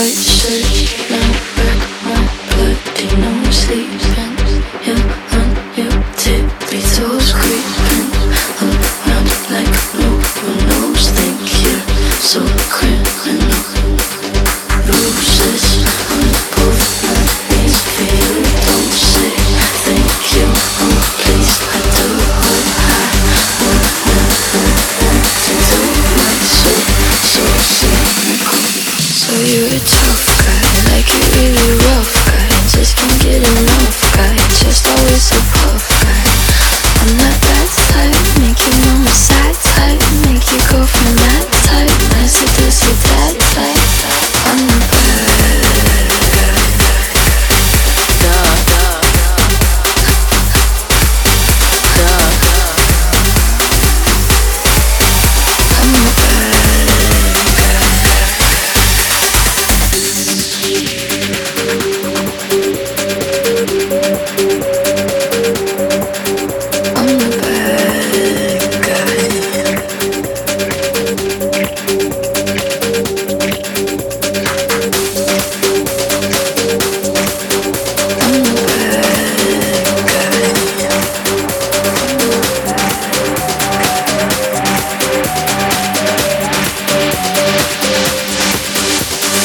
white shirt you to talk like you really.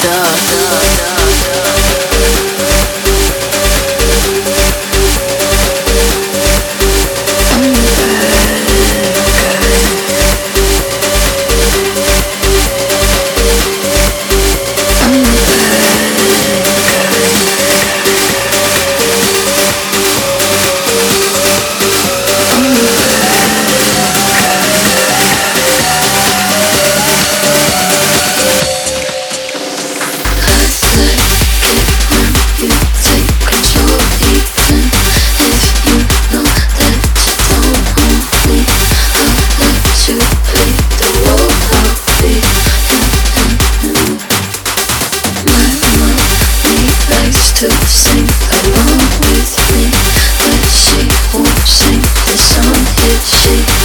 duh. alone with me. The sheep will the sun.